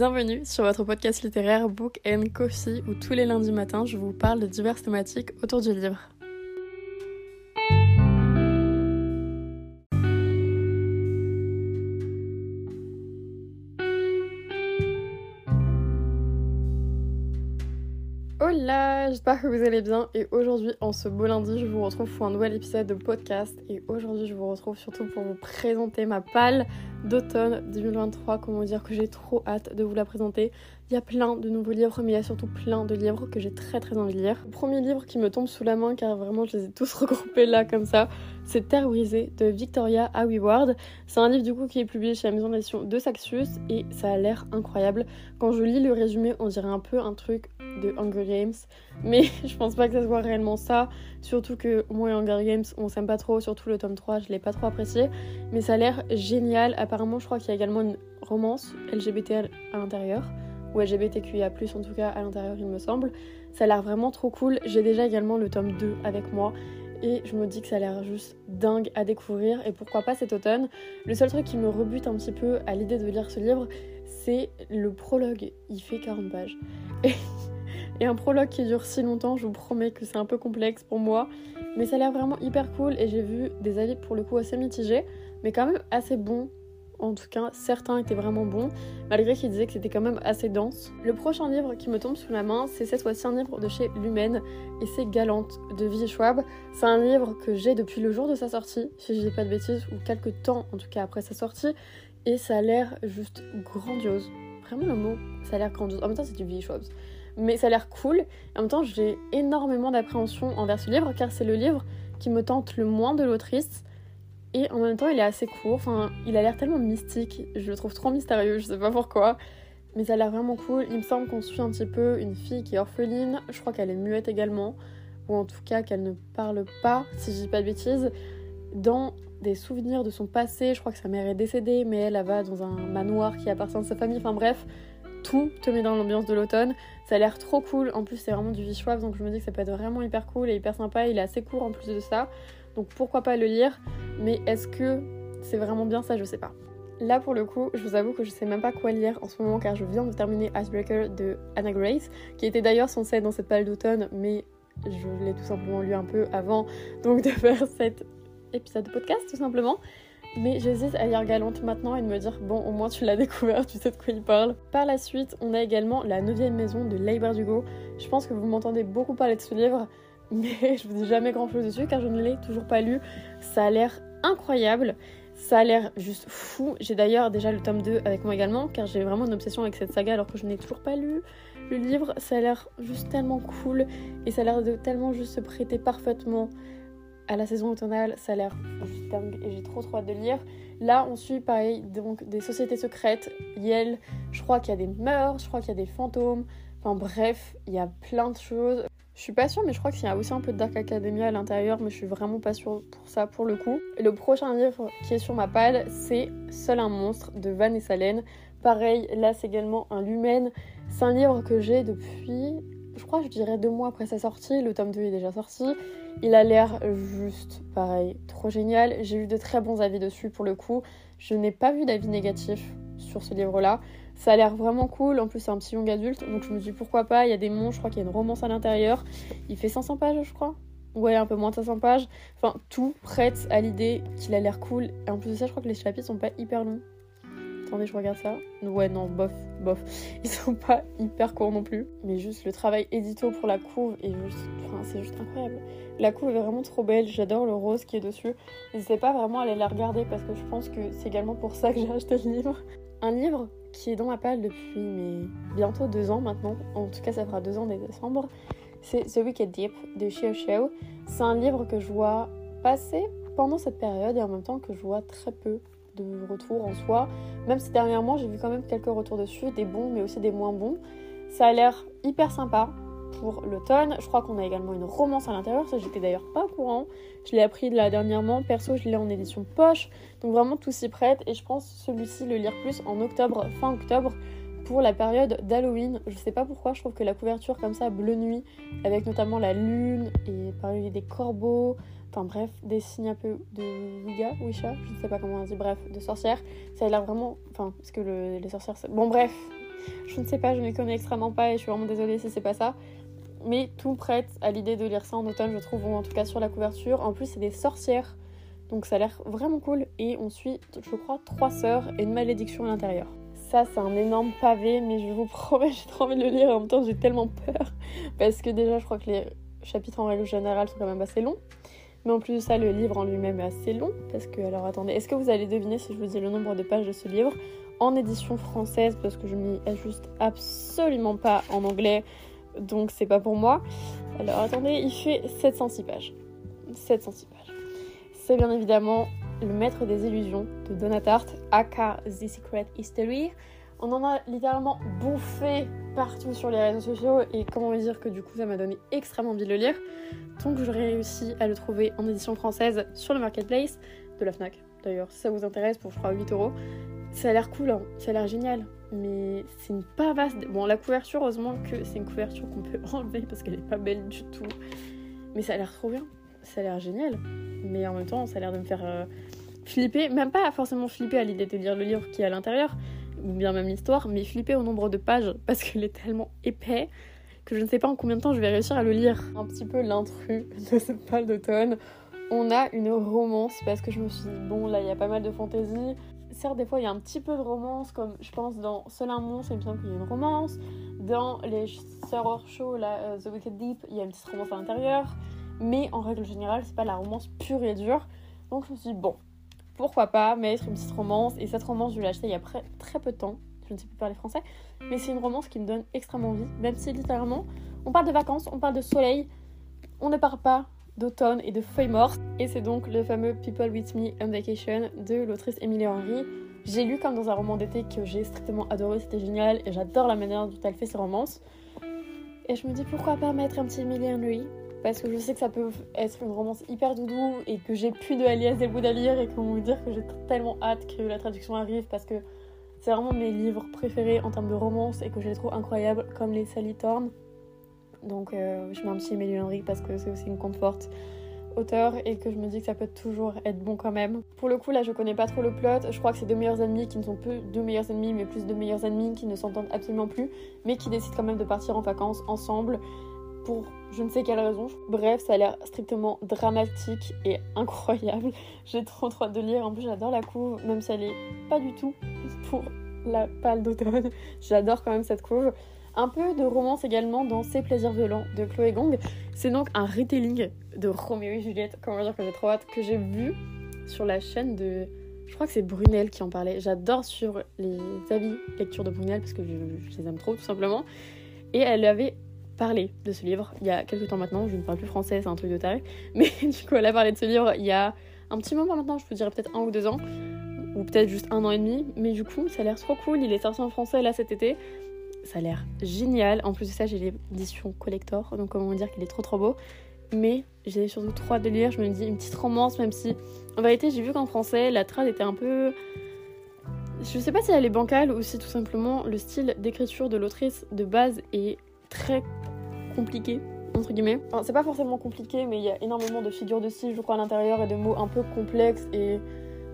Bienvenue sur votre podcast littéraire Book and Coffee où tous les lundis matins je vous parle de diverses thématiques autour du livre. Hola, j'espère que vous allez bien et aujourd'hui en ce beau lundi je vous retrouve pour un nouvel épisode de podcast et aujourd'hui je vous retrouve surtout pour vous présenter ma palle d'automne 2023, comment dire que j'ai trop hâte de vous la présenter. Il y a plein de nouveaux livres, mais il y a surtout plein de livres que j'ai très très envie de lire. Premier livre qui me tombe sous la main, car vraiment je les ai tous regroupés là comme ça, c'est Terre brisée de Victoria Ward. C'est un livre du coup qui est publié chez la maison d'édition de Saxius et ça a l'air incroyable. Quand je lis le résumé, on dirait un peu un truc de Hunger Games, mais je pense pas que ça soit réellement ça. Surtout que moi et Hunger Games, on s'aime pas trop, surtout le tome 3, je l'ai pas trop apprécié, mais ça a l'air génial apparemment, je crois qu'il y a également une romance LGBT à l'intérieur, ou LGBTQIA, en tout cas à l'intérieur, il me semble. Ça a l'air vraiment trop cool. J'ai déjà également le tome 2 avec moi. Et je me dis que ça a l'air juste dingue à découvrir et pourquoi pas cet automne. Le seul truc qui me rebute un petit peu à l'idée de lire ce livre, c'est le prologue. Il fait 40 pages. Et, un prologue qui dure si longtemps, je vous promets que c'est un peu complexe pour moi. Mais ça a l'air vraiment hyper cool et j'ai vu des avis pour le coup assez mitigés, mais quand même assez bons en tout cas, certains étaient vraiment bons, malgré qu'ils disaient que c'était quand même assez dense. Le prochain livre qui me tombe sous la main, c'est cette fois-ci un livre de chez Lumen, et c'est Galante de Vie Schwab. C'est un livre que j'ai depuis le jour de sa sortie, si je dis pas de bêtises, ou quelques temps en tout cas après sa sortie, et ça a l'air juste grandiose. Vraiment le mot, ça a l'air grandiose. En même temps, c'est du Vie Schwab. Mais ça a l'air cool. En même temps, j'ai énormément d'appréhension envers ce livre, car c'est le livre qui me tente le moins de l'autrice. Et en même temps, il est assez court. Enfin, il a l'air tellement mystique. Je le trouve trop mystérieux. Je sais pas pourquoi. Mais ça a l'air vraiment cool. Il me semble qu'on suit un petit peu une fille qui est orpheline. Je crois qu'elle est muette également. Ou en tout cas qu'elle ne parle pas, si je dis pas de bêtises. Dans des souvenirs de son passé. Je crois que sa mère est décédée, mais elle, va dans un manoir qui appartient à sa famille. Enfin bref, tout te met dans l'ambiance de l'automne. Ça a l'air trop cool. En plus, c'est vraiment du Vichwave, donc je me dis que ça peut être vraiment hyper cool et hyper sympa. Il est assez court en plus de ça. Donc pourquoi pas le lire Mais est-ce que c'est vraiment bien ça Je sais pas. Là pour le coup, je vous avoue que je sais même pas quoi lire en ce moment car je viens de terminer Icebreaker de Anna Grace, qui était d'ailleurs censé être dans cette pale d'automne, mais je l'ai tout simplement lu un peu avant donc de faire cet épisode de podcast tout simplement. Mais j'hésite à lire Galante maintenant et de me dire bon au moins tu l'as découvert, tu sais de quoi il parle. Par la suite, on a également La 9 maison de Leigh Bardugo. Je pense que vous m'entendez beaucoup parler de ce livre mais je vous dis jamais grand chose dessus car je ne l'ai toujours pas lu. Ça a l'air incroyable, ça a l'air juste fou. J'ai d'ailleurs déjà le tome 2 avec moi également car j'ai vraiment une obsession avec cette saga alors que je n'ai toujours pas lu le livre. Ça a l'air juste tellement cool et ça a l'air de tellement juste se prêter parfaitement à la saison automnale. Ça a l'air juste dingue et j'ai trop trop hâte de lire. Là, on suit pareil donc des sociétés secrètes. Yel, je crois qu'il y a des meurtres, je crois qu'il y a des fantômes. Enfin bref, il y a plein de choses. Je suis pas sûre, mais je crois qu'il y a aussi un peu de Dark Academia à l'intérieur, mais je suis vraiment pas sûre pour ça pour le coup. Le prochain livre qui est sur ma palle, c'est Seul un monstre de Vanessa Lane. Pareil, là c'est également un Lumen. C'est un livre que j'ai depuis, je crois, je dirais deux mois après sa sortie. Le tome 2 est déjà sorti. Il a l'air juste pareil, trop génial. J'ai eu de très bons avis dessus pour le coup. Je n'ai pas vu d'avis négatifs sur ce livre-là. Ça a l'air vraiment cool. En plus, c'est un petit young adulte. Donc, je me dis pourquoi pas? Il y a des monts. Je crois qu'il y a une romance à l'intérieur. Il fait 500 pages, je crois. Ouais, un peu moins de 500 pages. Enfin, tout prête à l'idée qu'il a l'air cool. Et en plus de ça, je crois que les chapitres sont pas hyper longs. Attendez, je regarde ça. Ouais, non, bof, bof. Ils sont pas hyper courts non plus. Mais juste le travail édito pour la couve est juste. Enfin, c'est juste incroyable. La couve est vraiment trop belle. J'adore le rose qui est dessus. N'hésitez pas vraiment à aller la regarder parce que je pense que c'est également pour ça que j'ai acheté le livre. Un livre qui est dans ma palle depuis bientôt deux ans maintenant. En tout cas, ça fera deux ans dès décembre. C'est The Wicked Deep de Xiao Xiao. C'est un livre que je vois passer pendant cette période et en même temps que je vois très peu de retours en soi. Même si dernièrement, j'ai vu quand même quelques retours dessus, des bons mais aussi des moins bons. Ça a l'air hyper sympa pour l'automne. Je crois qu'on a également une romance à l'intérieur, ça j'étais d'ailleurs pas au courant. Je l'ai appris là dernièrement, perso je l'ai en édition poche, donc vraiment tout s'y prête. Et je pense celui-ci le lire plus en octobre, fin octobre pour la période d'Halloween. Je sais pas pourquoi, je trouve que la couverture comme ça, bleu nuit, avec notamment la lune et pareil des corbeaux, enfin bref, des signes un peu de Wiga, Wisha, je ne sais pas comment on dit, bref, de sorcières, ça a l'air vraiment, enfin, parce que les sorcières, bon bref, Je ne sais pas, je ne connais extrêmement pas et je suis vraiment désolée si c'est pas ça. Mais tout prête à l'idée de lire ça en automne, je trouve, ou en tout cas sur la couverture. En plus, c'est des sorcières, donc ça a l'air vraiment cool. Et on suit, je crois, trois sœurs et une malédiction à l'intérieur. Ça, c'est un énorme pavé, mais je vous promets, j'ai trop envie de le lire. En même temps, j'ai tellement peur. Parce que déjà, je crois que les chapitres en règle générale sont quand même assez longs. Mais en plus de ça, le livre en lui-même est assez long. Parce que, alors attendez, est-ce que vous allez deviner si je vous dis le nombre de pages de ce livre? En édition française Parce que je m'y ajuste absolument pas en anglais. Donc c'est pas pour moi. Alors attendez, il fait 706 pages. 706 pages. C'est bien évidemment Le Maître des Illusions de Donatart, aka The Secret History. On en a littéralement bouffé partout sur les réseaux sociaux et comment dire que du coup ça m'a donné extrêmement envie de le lire. Donc j'aurais réussi à le trouver en édition française sur le marketplace de la FNAC. D'ailleurs, si ça vous intéresse pour je crois 8 euros. Ça a l'air cool, hein. ça a l'air génial. Mais c'est une pavasse. Bon, la couverture, heureusement que c'est une couverture qu'on peut enlever parce qu'elle est pas belle du tout. Mais ça a l'air trop bien. Ça a l'air génial. Mais en même temps, ça a l'air de me faire euh, flipper. Même pas forcément flipper à l'idée de lire le livre qui est à l'intérieur, ou bien même l'histoire, mais flipper au nombre de pages parce qu'il est tellement épais que je ne sais pas en combien de temps je vais réussir à le lire. Un petit peu l'intrus de cette pâle d'automne. On a une romance parce que je me suis dit, bon, là, il y a pas mal de fantaisie certes, des fois, il y a un petit peu de romance, comme je pense dans Seul un monstre, il me semble qu'il y a une romance. Dans les Sœurs Show, la The Wicked Deep, il y a une petite romance à l'intérieur. Mais en règle générale, c'est pas la romance pure et dure. Donc je me suis dit, bon, pourquoi pas mettre une petite romance. Et cette romance, je l'ai achetée il y a très peu de temps. Je ne sais plus parler français. Mais c'est une romance qui me donne extrêmement envie. Même si littéralement, on parle de vacances, on parle de soleil. On ne parle pas d'automne et de feuilles mortes. Et c'est donc le fameux People With Me on Vacation de l'autrice Emily Henry. J'ai lu comme dans un roman d'été que j'ai strictement adoré, c'était génial et j'adore la manière dont elle fait ses romances. Et je me dis pourquoi pas mettre un petit Emily Henry? Parce que je sais que ça peut être une romance hyper doudou et que j'ai plus de Alias des bouts lire et qu'on vous dire que j'ai tellement hâte que la traduction arrive parce que c'est vraiment mes livres préférés en termes de romance et que je les trouve incroyables comme les Sally Thorne. Donc euh, je mets un petit Emily Henry parce que c'est aussi une confort auteur et que je me dis que ça peut toujours être bon quand même. Pour le coup là je connais pas trop le plot, je crois que c'est deux meilleurs ennemis qui ne sont plus deux meilleurs ennemis mais plus de meilleurs ennemis qui ne s'entendent absolument plus mais qui décident quand même de partir en vacances ensemble pour je ne sais quelle raison. Bref, ça a l'air strictement dramatique et incroyable. J'ai trop trop hâte de lire. En plus, j'adore la couve, même si elle est pas du tout pour la pâle d'automne. J'adore quand même cette couve. Un peu de romance également dans Ses plaisirs violents de Chloé Gong. C'est donc un retelling de Roméo et Juliette, comment dire que j'ai trop hâte, que j'ai vu sur la chaîne de. Je crois que c'est Brunel qui en parlait. J'adore sur les avis lecture de Brunel parce que je, les aime trop tout simplement. Et elle avait parlé de ce livre il y a quelques temps maintenant. Je ne parle plus français, c'est un truc de taré. Mais du coup, elle a parlé de ce livre il y a un petit moment maintenant, je vous dirais peut-être un ou deux ans. Ou peut-être juste un an et demi. Mais du coup, ça a l'air trop cool. Il est sorti en français là cet été ça a l'air génial. En plus de ça, j'ai l'édition collector, donc comment dire qu'il est trop trop beau. Mais j'ai surtout trois de lire. Je me dis une petite romance, même si en vérité, j'ai vu qu'en français, la trad était un peu. Je sais pas si elle est bancale ou si tout simplement le style d'écriture de l'autrice de base est très compliqué, entre guillemets. C'est pas forcément compliqué, mais il y a énormément de figures de style, je crois, à l'intérieur et de mots un peu complexes et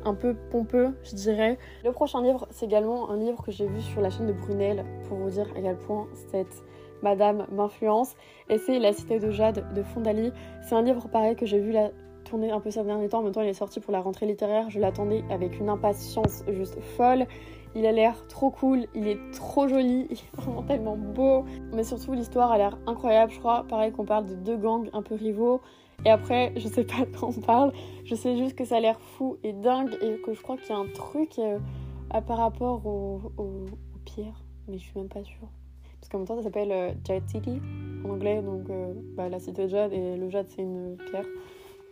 un peu pompeux, je dirais. Le prochain livre, c'est également un livre que j'ai vu sur la chaîne de Brunel, pour vous dire à quel point cette madame m'influence. Et c'est La Cité de Jade de Fondali. C'est un livre pareil que j'ai vu la tourner un peu ces derniers temps. En même il est sorti pour la rentrée littéraire. Je l'attendais avec une impatience juste folle. Il a l'air trop cool, il est trop joli, il est vraiment tellement beau. Mais surtout, l'histoire a l'air incroyable. Je crois, pareil, qu'on parle de deux gangs un peu rivaux et après, je sais pas de quoi on parle, je sais juste que ça a l'air fou et dingue et que je crois qu'il y a un truc euh, par rapport aux pierres, mais je suis même pas sûre. Parce qu'en même temps, ça s'appelle euh, Jade City en anglais, donc euh, bah, la cité de Jade et le Jade c'est une pierre.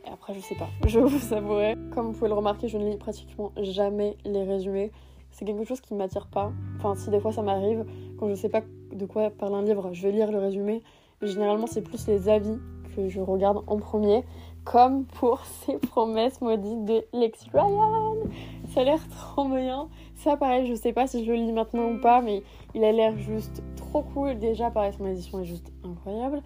Et après, je sais pas, je vous avouerai. Comme vous pouvez le remarquer, je ne lis pratiquement jamais les résumés. C'est quelque chose qui ne m'attire pas. Enfin, si des fois ça m'arrive, quand je sais pas de quoi parle un livre, je vais lire le résumé. Généralement, c'est plus les avis que je regarde en premier, comme pour ces promesses maudites de Lex Ryan. Ça a l'air trop moyen. Ça, pareil, je sais pas si je le lis maintenant ou pas, mais il a l'air juste trop cool. Déjà, pareil, son édition est juste incroyable.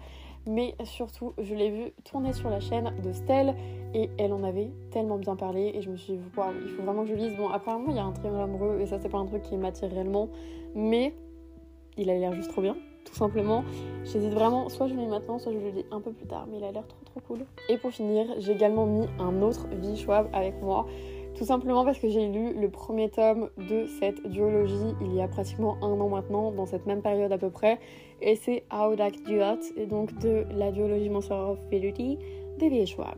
Mais surtout, je l'ai vu tourner sur la chaîne de Stella et elle en avait tellement bien parlé. Et je me suis dit, il faut vraiment que je lise. Bon, apparemment, il y a un triangle amoureux et ça, c'est pas un truc qui m'attire réellement. Mais il a l'air juste trop bien, tout simplement. J'hésite vraiment, soit je le lis maintenant, soit je le lis un peu plus tard, mais il a l'air trop trop cool. Et pour finir, j'ai également mis un autre vie Schwab avec moi. Tout simplement parce que j'ai lu le premier tome de cette duologie il y a pratiquement un an maintenant, dans cette même période à peu près. Et c'est How Duot, et donc de la duologie Monster of de V. Schwab.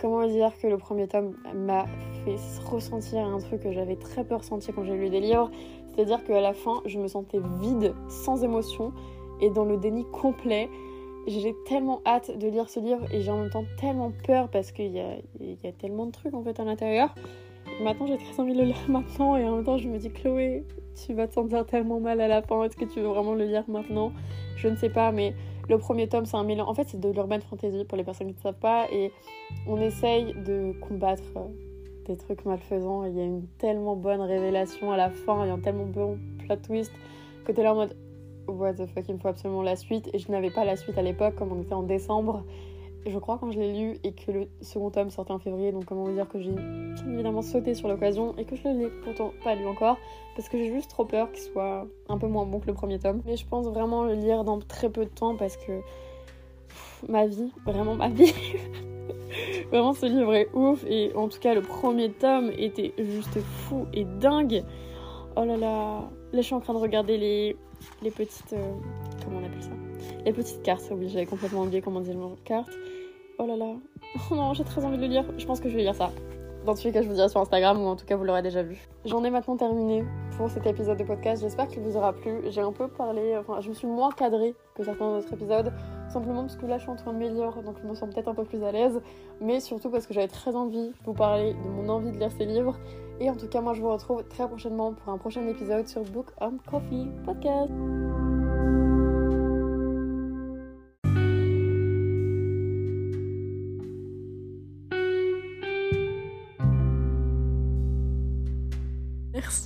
Comment dire que le premier tome m'a fait ressentir un truc que j'avais très peu ressenti quand j'ai lu des livres, c'est-à-dire qu'à la fin, je me sentais vide, sans émotion et dans le déni complet. J'ai tellement hâte de lire ce livre et j'ai en même temps tellement peur parce qu'il y a, y a, tellement de trucs en fait à l'intérieur. Maintenant, j'ai très envie de le lire maintenant et en même temps, je me dis Chloé, tu vas te sentir tellement mal à la fin. Est-ce que tu veux vraiment le lire maintenant? Je ne sais pas, mais le premier tome, c'est un mélange. En fait, c'est de l'urban fantasy pour les personnes qui ne savent pas. Et on essaye de combattre euh, des trucs malfaisants. Il y a une tellement bonne révélation à la fin. Il y a un tellement bon plot twist que t'es là en mode What the fuck, il me faut absolument la suite. Et je n'avais pas la suite à l'époque, comme on était en décembre je crois quand je l'ai lu et que le second tome sortait en février, donc comment vous dire que j'ai évidemment sauté sur l'occasion et que je ne l'ai pourtant pas lu encore parce que j'ai juste trop peur qu'il soit un peu moins bon que le premier tome. Mais je pense vraiment le lire dans très peu de temps parce que ma vie, vraiment ma vie. vraiment ce livre est ouf et en tout cas le premier tome était juste fou et dingue. Oh là là, là je suis en train de regarder les, les petites... Euh, comment on appelle ça? Les petites cartes, oui j'avais complètement oublié comment dire les cartes. Oh là là. Oh non, j'ai très envie de le lire. Je pense que je vais lire ça. Dans tous les cas, je vous dirai sur Instagram ou en tout cas, vous l'aurez déjà vu. J'en ai maintenant terminé pour cet épisode de podcast. J'espère qu'il vous aura plu. J'ai un peu parlé, enfin, je me suis moins cadrée que certains autres épisodes. Simplement parce que là, je suis en train de m'améliorer, donc je me sens peut-être un peu plus à l'aise. Mais surtout parce que j'avais très envie de vous parler de mon envie de lire ces livres. Et en tout cas, moi, je vous retrouve très prochainement pour un prochain épisode sur Book on Coffee Podcast.